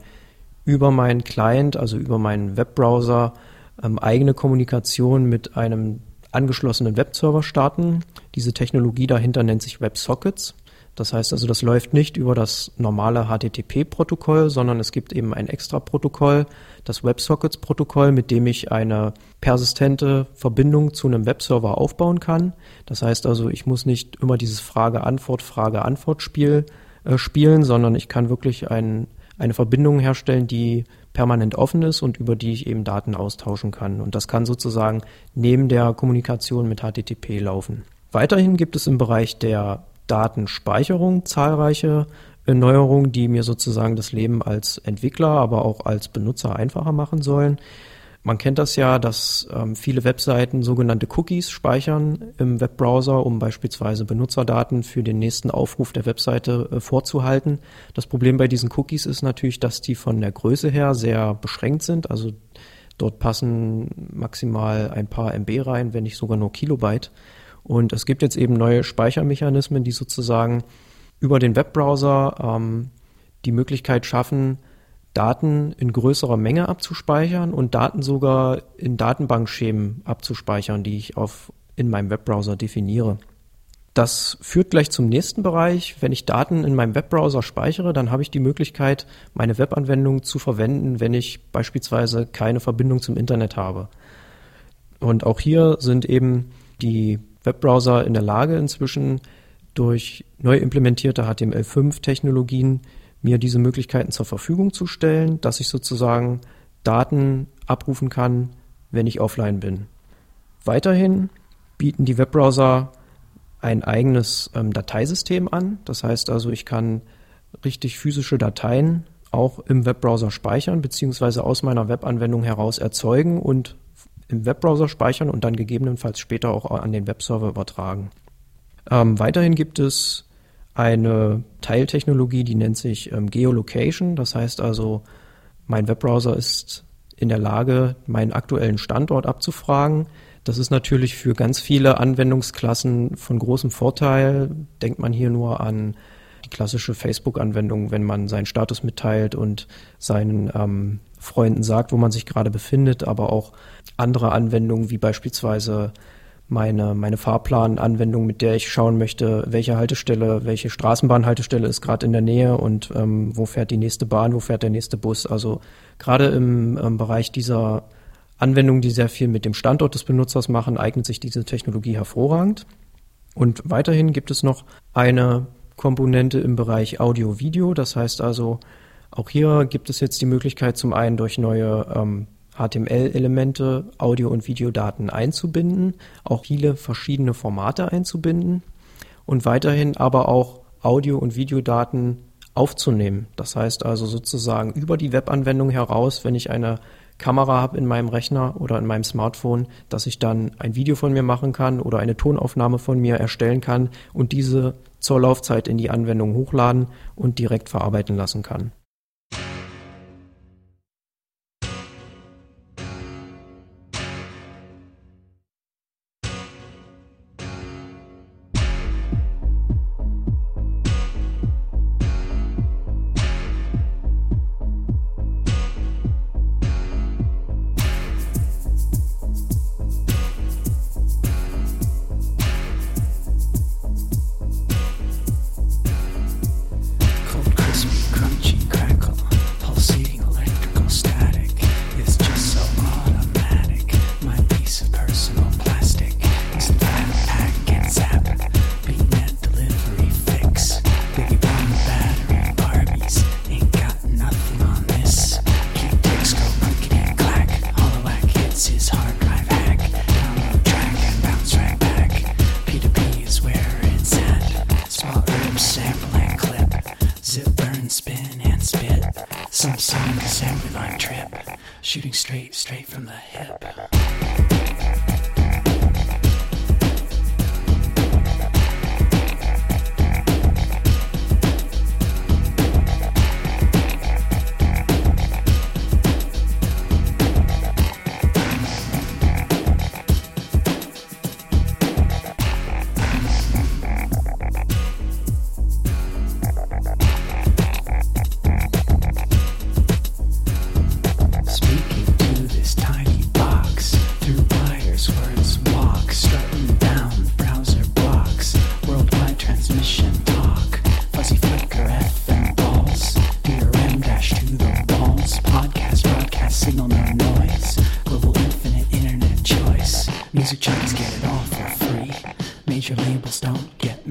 über meinen Client, also über meinen Webbrowser, ähm, eigene Kommunikation mit einem angeschlossenen Webserver starten. Diese Technologie dahinter nennt sich WebSockets. Das heißt also, das läuft nicht über das normale HTTP-Protokoll, sondern es gibt eben ein extra Protokoll, das WebSockets-Protokoll, mit dem ich eine persistente Verbindung zu einem Webserver aufbauen kann. Das heißt also, ich muss nicht immer dieses Frage-Antwort, Frage-Antwort-Spiel äh, spielen, sondern ich kann wirklich ein, eine Verbindung herstellen, die permanent offen ist und über die ich eben Daten austauschen kann. Und das kann sozusagen neben der Kommunikation mit HTTP laufen. Weiterhin gibt es im Bereich der Datenspeicherung zahlreiche Neuerungen, die mir sozusagen das Leben als Entwickler, aber auch als Benutzer einfacher machen sollen. Man kennt das ja, dass ähm, viele Webseiten sogenannte Cookies speichern im Webbrowser, um beispielsweise Benutzerdaten für den nächsten Aufruf der Webseite äh, vorzuhalten. Das Problem bei diesen Cookies ist natürlich, dass die von der Größe her sehr beschränkt sind. Also dort passen maximal ein paar MB rein, wenn nicht sogar nur Kilobyte. Und es gibt jetzt eben neue Speichermechanismen, die sozusagen über den Webbrowser ähm, die Möglichkeit schaffen, Daten in größerer Menge abzuspeichern und Daten sogar in Datenbankschemen abzuspeichern, die ich auf, in meinem Webbrowser definiere. Das führt gleich zum nächsten Bereich. Wenn ich Daten in meinem Webbrowser speichere, dann habe ich die Möglichkeit, meine Webanwendung zu verwenden, wenn ich beispielsweise keine Verbindung zum Internet habe. Und auch hier sind eben die Webbrowser in der Lage, inzwischen durch neu implementierte HTML5-Technologien mir diese Möglichkeiten zur Verfügung zu stellen, dass ich sozusagen Daten abrufen kann, wenn ich offline bin. Weiterhin bieten die Webbrowser ein eigenes ähm, Dateisystem an. Das heißt also, ich kann richtig physische Dateien auch im Webbrowser speichern, beziehungsweise aus meiner Webanwendung heraus erzeugen und im Webbrowser speichern und dann gegebenenfalls später auch an den Webserver übertragen. Ähm, weiterhin gibt es eine Teiltechnologie, die nennt sich ähm, Geolocation. Das heißt also, mein Webbrowser ist in der Lage, meinen aktuellen Standort abzufragen. Das ist natürlich für ganz viele Anwendungsklassen von großem Vorteil. Denkt man hier nur an die klassische Facebook-Anwendung, wenn man seinen Status mitteilt und seinen ähm, Freunden sagt, wo man sich gerade befindet, aber auch andere Anwendungen wie beispielsweise meine, meine Fahrplananwendung, mit der ich schauen möchte, welche Haltestelle, welche Straßenbahnhaltestelle ist gerade in der Nähe und ähm, wo fährt die nächste Bahn, wo fährt der nächste Bus. Also gerade im ähm, Bereich dieser Anwendungen, die sehr viel mit dem Standort des Benutzers machen, eignet sich diese Technologie hervorragend. Und weiterhin gibt es noch eine Komponente im Bereich Audio-Video. Das heißt also, auch hier gibt es jetzt die Möglichkeit, zum einen durch neue ähm, HTML-Elemente Audio- und Videodaten einzubinden, auch viele verschiedene Formate einzubinden und weiterhin aber auch Audio- und Videodaten aufzunehmen. Das heißt also sozusagen über die Webanwendung heraus, wenn ich eine Kamera habe in meinem Rechner oder in meinem Smartphone, dass ich dann ein Video von mir machen kann oder eine Tonaufnahme von mir erstellen kann und diese zur Laufzeit in die Anwendung hochladen und direkt verarbeiten lassen kann.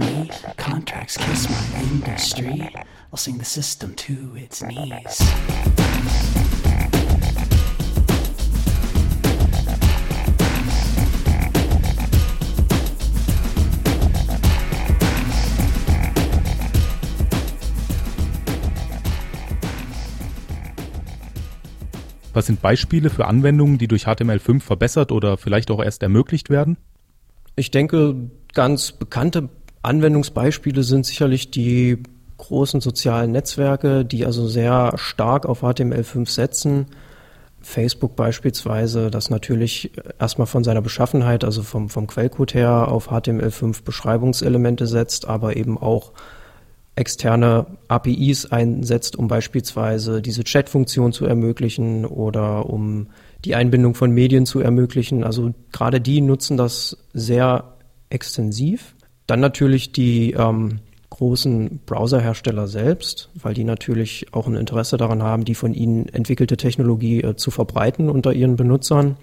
Me, contracts kiss my industry, I'll sing the system to its knees. Was sind Beispiele für Anwendungen, die durch HTML5 verbessert oder vielleicht auch erst ermöglicht werden? Ich denke, ganz bekannte Anwendungsbeispiele sind sicherlich die großen sozialen Netzwerke, die also sehr stark auf HTML5 setzen. Facebook beispielsweise, das natürlich erstmal von seiner Beschaffenheit, also vom, vom Quellcode her auf HTML5 Beschreibungselemente setzt, aber eben auch externe APIs einsetzt, um beispielsweise diese Chat-Funktion zu ermöglichen oder um die Einbindung von Medien zu ermöglichen. Also gerade die nutzen das sehr extensiv. Dann natürlich die ähm, großen Browserhersteller selbst, weil die natürlich auch ein Interesse daran haben, die von ihnen entwickelte Technologie äh, zu verbreiten unter ihren Benutzern.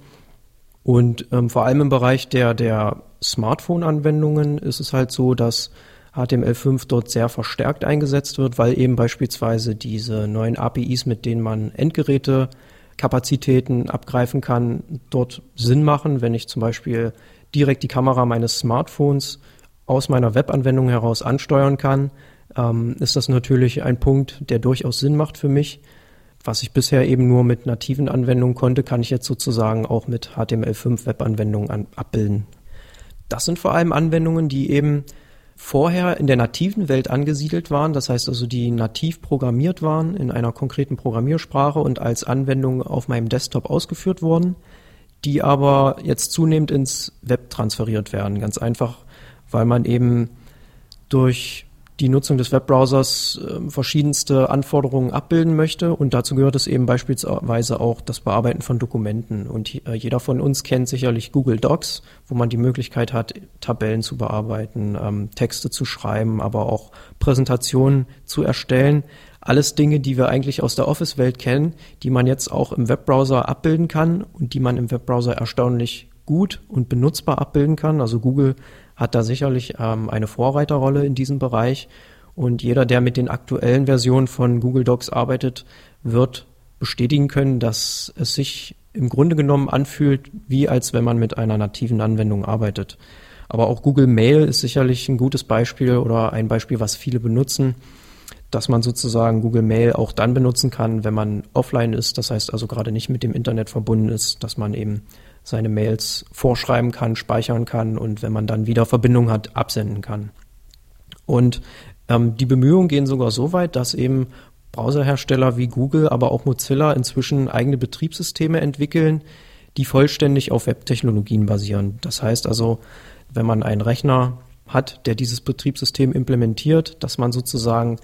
Und ähm, vor allem im Bereich der, der Smartphone-Anwendungen ist es halt so, dass HTML5 dort sehr verstärkt eingesetzt wird, weil eben beispielsweise diese neuen APIs, mit denen man Endgeräte Kapazitäten abgreifen kann, dort Sinn machen, wenn ich zum Beispiel direkt die Kamera meines Smartphones aus meiner Webanwendung heraus ansteuern kann, ähm, ist das natürlich ein Punkt, der durchaus Sinn macht für mich. Was ich bisher eben nur mit nativen Anwendungen konnte, kann ich jetzt sozusagen auch mit HTML5 Webanwendungen an, abbilden. Das sind vor allem Anwendungen, die eben vorher in der nativen Welt angesiedelt waren, das heißt also, die nativ programmiert waren in einer konkreten Programmiersprache und als Anwendung auf meinem Desktop ausgeführt wurden, die aber jetzt zunehmend ins Web transferiert werden. Ganz einfach, weil man eben durch die Nutzung des Webbrowsers äh, verschiedenste Anforderungen abbilden möchte und dazu gehört es eben beispielsweise auch das Bearbeiten von Dokumenten und äh, jeder von uns kennt sicherlich Google Docs, wo man die Möglichkeit hat, Tabellen zu bearbeiten, ähm, Texte zu schreiben, aber auch Präsentationen zu erstellen. Alles Dinge, die wir eigentlich aus der Office-Welt kennen, die man jetzt auch im Webbrowser abbilden kann und die man im Webbrowser erstaunlich gut und benutzbar abbilden kann. Also Google hat da sicherlich ähm, eine Vorreiterrolle in diesem Bereich. Und jeder, der mit den aktuellen Versionen von Google Docs arbeitet, wird bestätigen können, dass es sich im Grunde genommen anfühlt, wie als wenn man mit einer nativen Anwendung arbeitet. Aber auch Google Mail ist sicherlich ein gutes Beispiel oder ein Beispiel, was viele benutzen, dass man sozusagen Google Mail auch dann benutzen kann, wenn man offline ist, das heißt also gerade nicht mit dem Internet verbunden ist, dass man eben seine Mails vorschreiben kann, speichern kann und wenn man dann wieder Verbindung hat, absenden kann. Und ähm, die Bemühungen gehen sogar so weit, dass eben Browserhersteller wie Google, aber auch Mozilla inzwischen eigene Betriebssysteme entwickeln, die vollständig auf Webtechnologien basieren. Das heißt also, wenn man einen Rechner hat, der dieses Betriebssystem implementiert, dass man sozusagen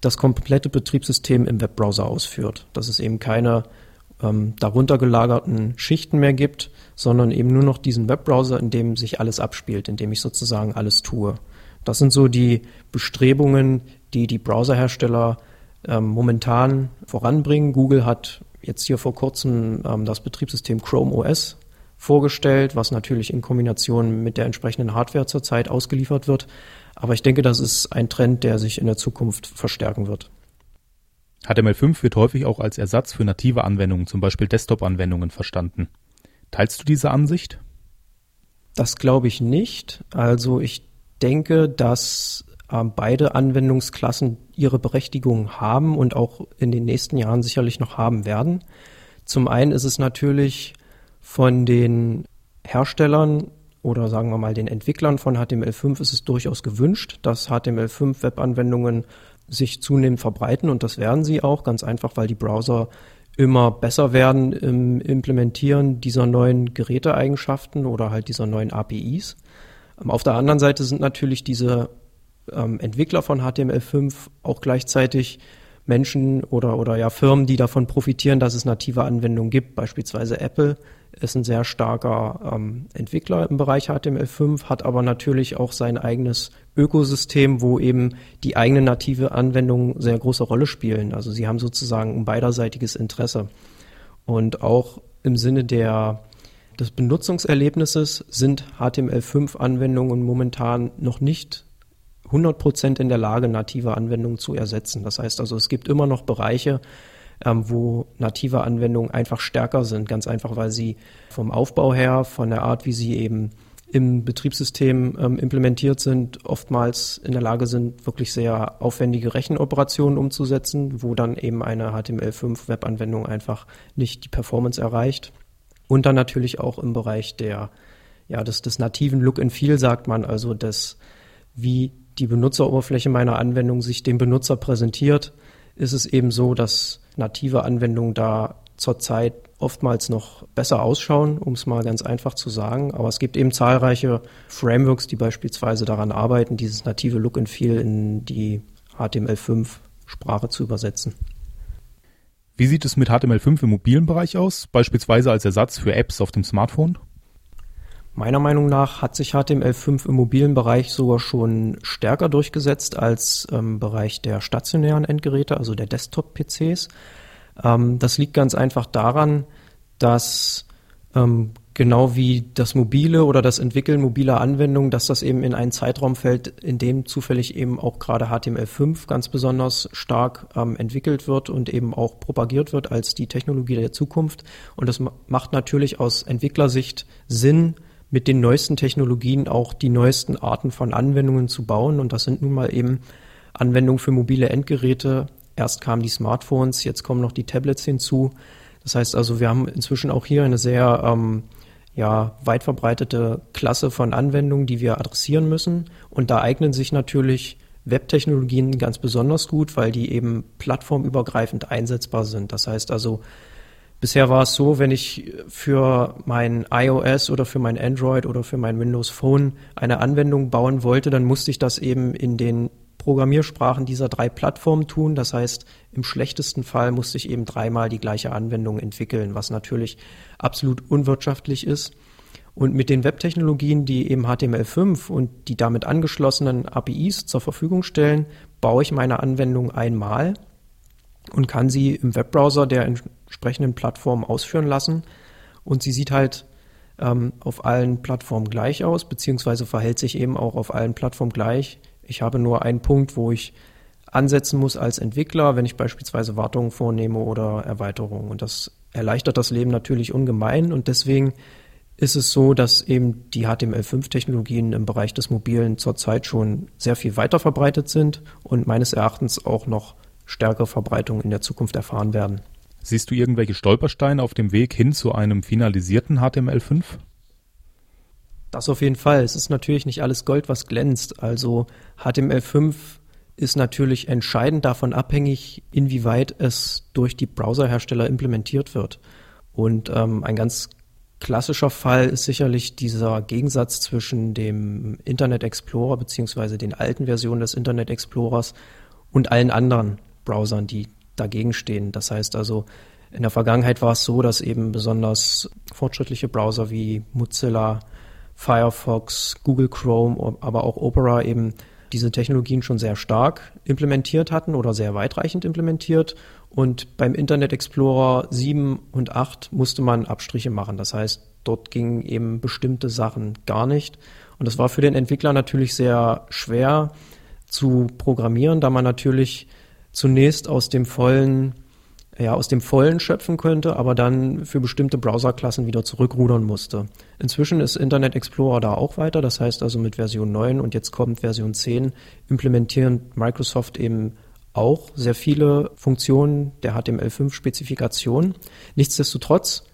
das komplette Betriebssystem im Webbrowser ausführt. Dass es eben keine ähm, darunter gelagerten Schichten mehr gibt, sondern eben nur noch diesen Webbrowser, in dem sich alles abspielt, in dem ich sozusagen alles tue. Das sind so die Bestrebungen, die die Browserhersteller ähm, momentan voranbringen. Google hat jetzt hier vor kurzem ähm, das Betriebssystem Chrome OS vorgestellt, was natürlich in Kombination mit der entsprechenden Hardware zurzeit ausgeliefert wird. Aber ich denke, das ist ein Trend, der sich in der Zukunft verstärken wird. HTML5 wird häufig auch als Ersatz für native Anwendungen, zum Beispiel Desktop-Anwendungen, verstanden. Teilst du diese Ansicht? Das glaube ich nicht. Also ich denke, dass ähm, beide Anwendungsklassen ihre Berechtigung haben und auch in den nächsten Jahren sicherlich noch haben werden. Zum einen ist es natürlich von den Herstellern oder sagen wir mal den Entwicklern von HTML5 ist es durchaus gewünscht, dass HTML5 Webanwendungen sich zunehmend verbreiten und das werden sie auch, ganz einfach, weil die Browser immer besser werden im Implementieren dieser neuen Geräteeigenschaften oder halt dieser neuen APIs. Ähm, auf der anderen Seite sind natürlich diese ähm, Entwickler von HTML5 auch gleichzeitig Menschen oder, oder ja Firmen, die davon profitieren, dass es native Anwendungen gibt. Beispielsweise Apple ist ein sehr starker ähm, Entwickler im Bereich HTML5, hat aber natürlich auch sein eigenes Ökosystem, wo eben die eigenen native Anwendungen sehr große Rolle spielen. Also sie haben sozusagen ein beiderseitiges Interesse. Und auch im Sinne der, des Benutzungserlebnisses sind HTML5-Anwendungen momentan noch nicht 100% in der Lage, native Anwendungen zu ersetzen. Das heißt also, es gibt immer noch Bereiche, ähm, wo native Anwendungen einfach stärker sind, ganz einfach, weil sie vom Aufbau her, von der Art, wie sie eben im Betriebssystem ähm, implementiert sind, oftmals in der Lage sind, wirklich sehr aufwendige Rechenoperationen umzusetzen, wo dann eben eine HTML5-Webanwendung einfach nicht die Performance erreicht. Und dann natürlich auch im Bereich der, ja, des, des nativen Look and Feel, sagt man, also des, wie die Benutzeroberfläche meiner Anwendung sich dem Benutzer präsentiert, ist es eben so, dass native Anwendungen da zurzeit oftmals noch besser ausschauen, um es mal ganz einfach zu sagen. Aber es gibt eben zahlreiche Frameworks, die beispielsweise daran arbeiten, dieses native Look and Feel in die HTML5-Sprache zu übersetzen. Wie sieht es mit HTML5 im mobilen Bereich aus, beispielsweise als Ersatz für Apps auf dem Smartphone? Meiner Meinung nach hat sich HTML5 im mobilen Bereich sogar schon stärker durchgesetzt als im Bereich der stationären Endgeräte, also der Desktop-PCs. Ähm, das liegt ganz einfach daran, dass ähm, genau wie das mobile oder das Entwickeln mobiler Anwendungen, dass das eben in einen Zeitraum fällt, in dem zufällig eben auch gerade HTML5 ganz besonders stark ähm, entwickelt wird und eben auch propagiert wird als die Technologie der Zukunft. Und das macht natürlich aus Entwicklersicht Sinn, mit den neuesten Technologien auch die neuesten Arten von Anwendungen zu bauen. Und das sind nun mal eben Anwendungen für mobile Endgeräte. Erst kamen die Smartphones, jetzt kommen noch die Tablets hinzu. Das heißt also, wir haben inzwischen auch hier eine sehr ähm, ja, weit verbreitete Klasse von Anwendungen, die wir adressieren müssen. Und da eignen sich natürlich Webtechnologien ganz besonders gut, weil die eben plattformübergreifend einsetzbar sind. Das heißt also, Bisher war es so, wenn ich für mein iOS oder für mein Android oder für mein Windows Phone eine Anwendung bauen wollte, dann musste ich das eben in den Programmiersprachen dieser drei Plattformen tun. Das heißt, im schlechtesten Fall musste ich eben dreimal die gleiche Anwendung entwickeln, was natürlich absolut unwirtschaftlich ist. Und mit den Webtechnologien, die eben HTML5 und die damit angeschlossenen APIs zur Verfügung stellen, baue ich meine Anwendung einmal und kann sie im Webbrowser der entsprechenden Plattform ausführen lassen. Und sie sieht halt ähm, auf allen Plattformen gleich aus, beziehungsweise verhält sich eben auch auf allen Plattformen gleich. Ich habe nur einen Punkt, wo ich ansetzen muss als Entwickler, wenn ich beispielsweise Wartungen vornehme oder Erweiterungen. Und das erleichtert das Leben natürlich ungemein. Und deswegen ist es so, dass eben die HTML5-Technologien im Bereich des Mobilen zurzeit schon sehr viel weiter verbreitet sind und meines Erachtens auch noch stärkere Verbreitung in der Zukunft erfahren werden. Siehst du irgendwelche Stolpersteine auf dem Weg hin zu einem finalisierten HTML5? Das auf jeden Fall. Es ist natürlich nicht alles Gold, was glänzt. Also HTML5 ist natürlich entscheidend davon abhängig, inwieweit es durch die Browserhersteller implementiert wird. Und ähm, ein ganz klassischer Fall ist sicherlich dieser Gegensatz zwischen dem Internet Explorer beziehungsweise den alten Versionen des Internet Explorers und allen anderen Browsern, die dagegen stehen. Das heißt also, in der Vergangenheit war es so, dass eben besonders fortschrittliche Browser wie Mozilla, Firefox, Google Chrome, aber auch Opera eben diese Technologien schon sehr stark implementiert hatten oder sehr weitreichend implementiert. Und beim Internet Explorer 7 und 8 musste man Abstriche machen. Das heißt, dort gingen eben bestimmte Sachen gar nicht. Und das war für den Entwickler natürlich sehr schwer zu programmieren, da man natürlich zunächst aus dem vollen ja, aus dem Vollen schöpfen könnte, aber dann für bestimmte Browserklassen wieder zurückrudern musste. Inzwischen ist Internet Explorer da auch weiter, das heißt also mit Version 9 und jetzt kommt Version 10, implementieren Microsoft eben auch sehr viele Funktionen der HTML5-Spezifikation. Nichtsdestotrotz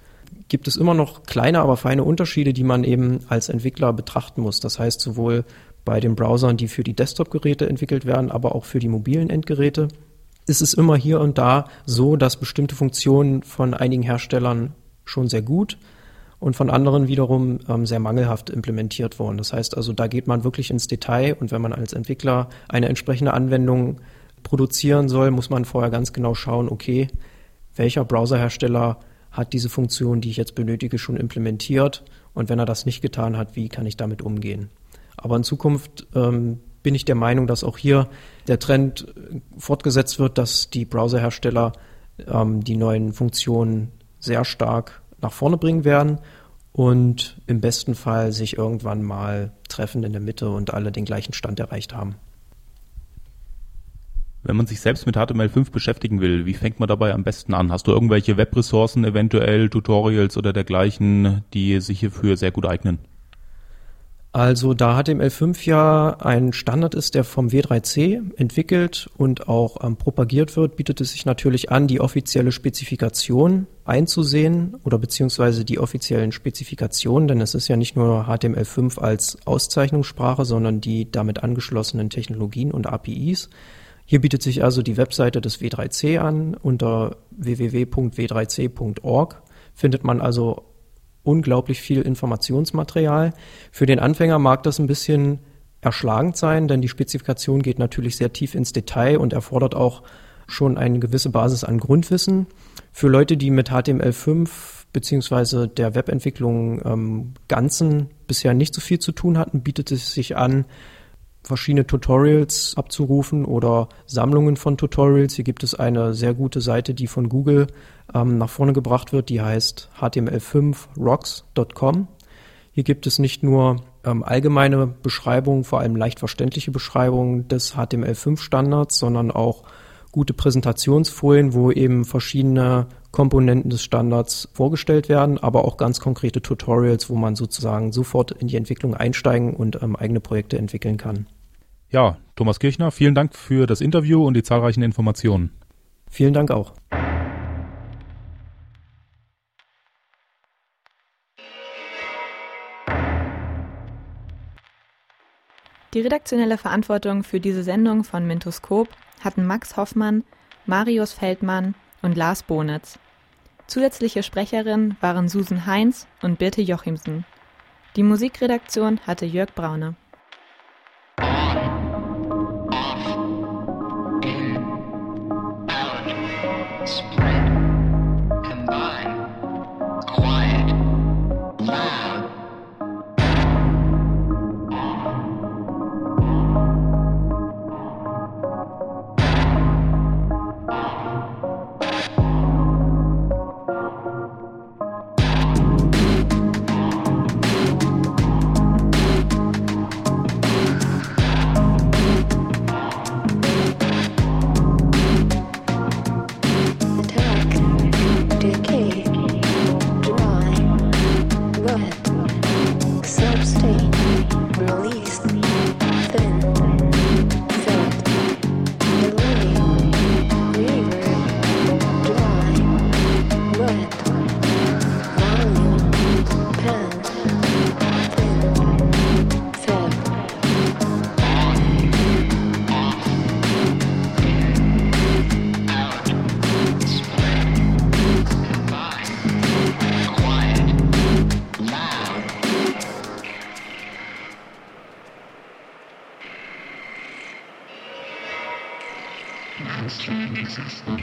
gibt es immer noch kleine, aber feine Unterschiede, die man eben als Entwickler betrachten muss. Das heißt sowohl bei den Browsern, die für die Desktop-Geräte entwickelt werden, aber auch für die mobilen Endgeräte, ist es immer hier und da so, dass bestimmte Funktionen von einigen Herstellern schon sehr gut und von anderen wiederum ähm, sehr mangelhaft implementiert wurden. Das heißt also, da geht man wirklich ins Detail und wenn man als Entwickler eine entsprechende Anwendung produzieren soll, muss man vorher ganz genau schauen, okay, welcher Browserhersteller hat diese Funktion, die ich jetzt benötige, schon implementiert und wenn er das nicht getan hat, wie kann ich damit umgehen. Aber in Zukunft ähm, bin ich der Meinung, dass auch hier der Trend fortgesetzt wird, dass die Browserhersteller ähm, die neuen Funktionen sehr stark nach vorne bringen werden und im besten Fall sich irgendwann mal treffen in der Mitte und alle den gleichen Stand erreicht haben. Wenn man sich selbst mit HTML5 beschäftigen will, wie fängt man dabei am besten an? Hast du irgendwelche Webressourcen, eventuell Tutorials oder dergleichen, die sich hierfür sehr gut eignen? Also da HTML5 ja ein Standard ist, der vom W3C entwickelt und auch ähm, propagiert wird, bietet es sich natürlich an, die offizielle Spezifikation einzusehen oder beziehungsweise die offiziellen Spezifikationen, denn es ist ja nicht nur HTML5 als Auszeichnungssprache, sondern die damit angeschlossenen Technologien und APIs. Hier bietet sich also die Webseite des W3C an. Unter www.w3c.org findet man also unglaublich viel Informationsmaterial. Für den Anfänger mag das ein bisschen erschlagend sein, denn die Spezifikation geht natürlich sehr tief ins Detail und erfordert auch schon eine gewisse Basis an Grundwissen. Für Leute, die mit HTML5 beziehungsweise der Webentwicklung ähm, Ganzen bisher nicht so viel zu tun hatten, bietet es sich an, verschiedene Tutorials abzurufen oder Sammlungen von Tutorials. Hier gibt es eine sehr gute Seite, die von Google ähm, nach vorne gebracht wird, die heißt html5rocks.com. Hier gibt es nicht nur ähm, allgemeine Beschreibungen, vor allem leicht verständliche Beschreibungen des HTML5-Standards, sondern auch gute Präsentationsfolien, wo eben verschiedene Komponenten des Standards vorgestellt werden, aber auch ganz konkrete Tutorials, wo man sozusagen sofort in die Entwicklung einsteigen und ähm, eigene Projekte entwickeln kann. Ja, Thomas Kirchner, vielen Dank für das Interview und die zahlreichen Informationen. Vielen Dank auch. Die redaktionelle Verantwortung für diese Sendung von Mintoskop hatten Max Hoffmann, Marius Feldmann und Lars Bonitz. Zusätzliche Sprecherinnen waren Susan Heinz und Birte Jochimsen. Die Musikredaktion hatte Jörg Braune. Loud.